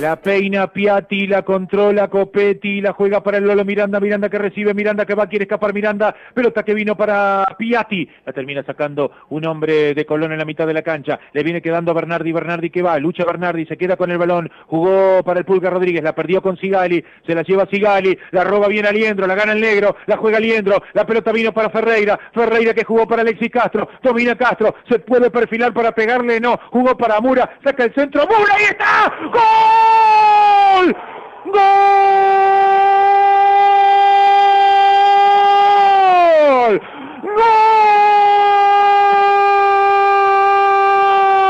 La peina Piatti, la controla Copetti, la juega para el Lolo Miranda, Miranda que recibe, Miranda que va, quiere escapar Miranda, pelota que vino para Piatti, la termina sacando un hombre de Colón en la mitad de la cancha, le viene quedando a Bernardi, Bernardi que va, lucha Bernardi, se queda con el balón, jugó para el Pulga Rodríguez, la perdió con Sigali, se la lleva Sigali, la roba bien a Liendro, la gana el negro, la juega Liendro, la pelota vino para Ferreira, Ferreira que jugó para Alexis Castro, domina Castro, se puede perfilar para pegarle, no, jugó para Mura, saca el centro, Mura, ahí está, ¡Gol! ¡Gol! ¡Gol!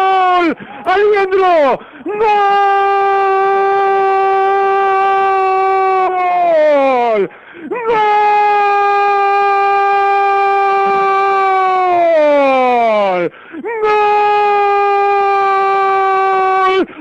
¡Gol! ¡Aliendro! ¡Gol! ¡Gol! ¡Gol!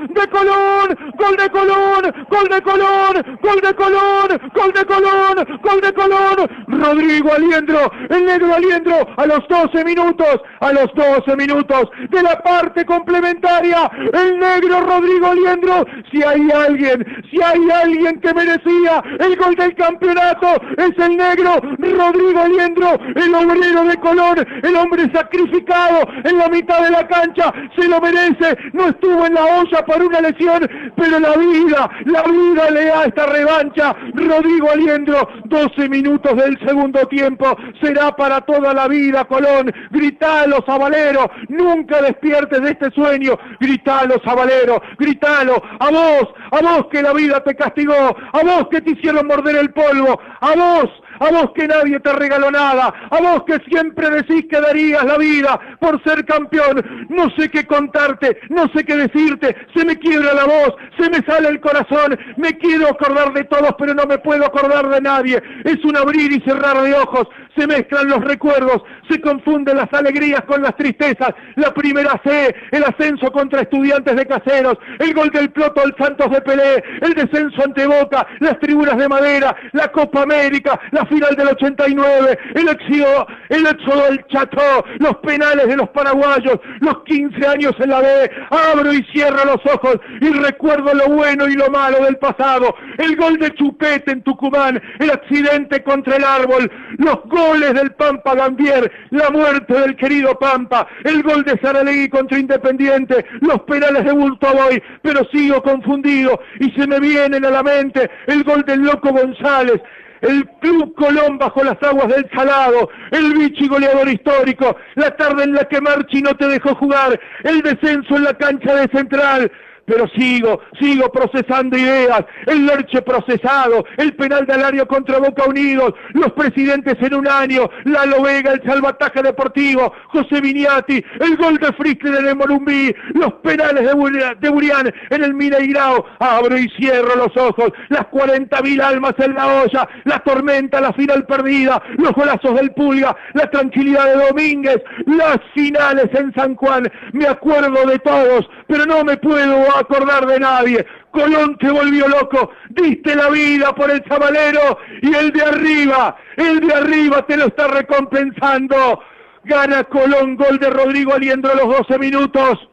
¡De Colón! gol de Colón, gol de Colón, gol de Colón, gol de Colón, gol de Colón, Rodrigo Aliendro, el negro Aliendro, a los 12 minutos, a los 12 minutos de la parte complementaria, el negro Rodrigo Aliendro, si hay alguien, si hay alguien que merecía el gol del campeonato, es el negro Rodrigo Aliendro, el obrero de Colón, el hombre sacrificado en la mitad de la cancha, se lo merece, no estuvo en la olla por una lesión, pero la vida, la vida le da esta revancha. Rodrigo Aliendro, 12 minutos del segundo tiempo, será para toda la vida, Colón. Gritalo, Zabalero, nunca despiertes de este sueño. Gritalo, Zabalero, gritalo, a vos, a vos que la vida te castigó, a vos que te hicieron morder el polvo, a vos a vos que nadie te regaló nada, a vos que siempre decís que darías la vida por ser campeón, no sé qué contarte, no sé qué decirte, se me quiebra la voz, se me sale el corazón, me quiero acordar de todos, pero no me puedo acordar de nadie, es un abrir y cerrar de ojos, se mezclan los recuerdos, se confunden las alegrías con las tristezas, la primera C, el ascenso contra estudiantes de caseros, el gol del Ploto al Santos de Pelé, el descenso ante Boca, las tribunas de madera, la Copa América, la final del 89, el éxodo, el éxodo del Chateau, los penales de los paraguayos, los 15 años en la B, abro y cierro los ojos y recuerdo lo bueno y lo malo del pasado, el gol de Chupete en Tucumán, el accidente contra el árbol, los goles del Pampa Gambier, la muerte del querido Pampa, el gol de Saralegui contra Independiente, los penales de Bultoboy, pero sigo confundido y se me vienen a la mente el gol del Loco González, el Club Colón bajo las aguas del Salado, el bichi goleador histórico, la tarde en la que Marchi no te dejó jugar, el descenso en la cancha de Central, pero sigo, sigo procesando ideas, el Lerche procesado, el penal de Alario contra Boca Unidos, los presidentes en un año, la Vega, el salvataje deportivo, José Viniati, el gol de Frickler en el Morumbí, los penales de, Burián en el Mineirao, abro y cierro los ojos, las 40.000 almas en la olla, la tormenta, la final perdida, los golazos del Pulga, la tranquilidad de Domínguez, las finales en San Juan, me acuerdo de todos, pero no me puedo acordar de nadie. Colón te volvió loco, diste la vida por el chavalero y el de arriba, el de arriba te lo está recompensando. Gana Colón, gol de Rodrigo Aliendro a los 12 minutos.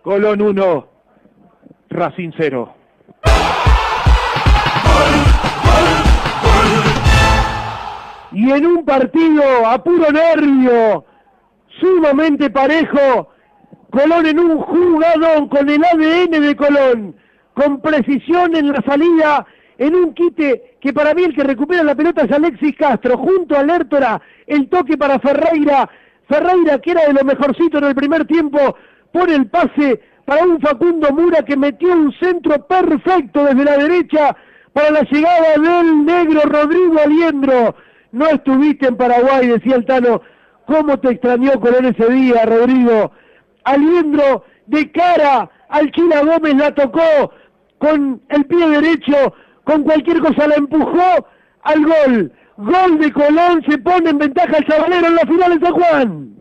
Colón 1, Racing 0. Y en un partido a puro nervio, sumamente parejo, Colón en un jugador con el ADN de Colón, con precisión en la salida, en un quite que para mí el que recupera la pelota es Alexis Castro, junto a Lertora, el toque para Ferreira, Ferreira que era de lo mejorcito en el primer tiempo, pone el pase para un Facundo Mura que metió un centro perfecto desde la derecha para la llegada del negro Rodrigo Aliendro. No estuviste en Paraguay, decía el Tano. ¿Cómo te extrañó Colón ese día, Rodrigo? Aliendro de cara al Chila Gómez la tocó con el pie derecho, con cualquier cosa la empujó al gol. Gol de Colón, se pone en ventaja el Sabalero en la final de San Juan.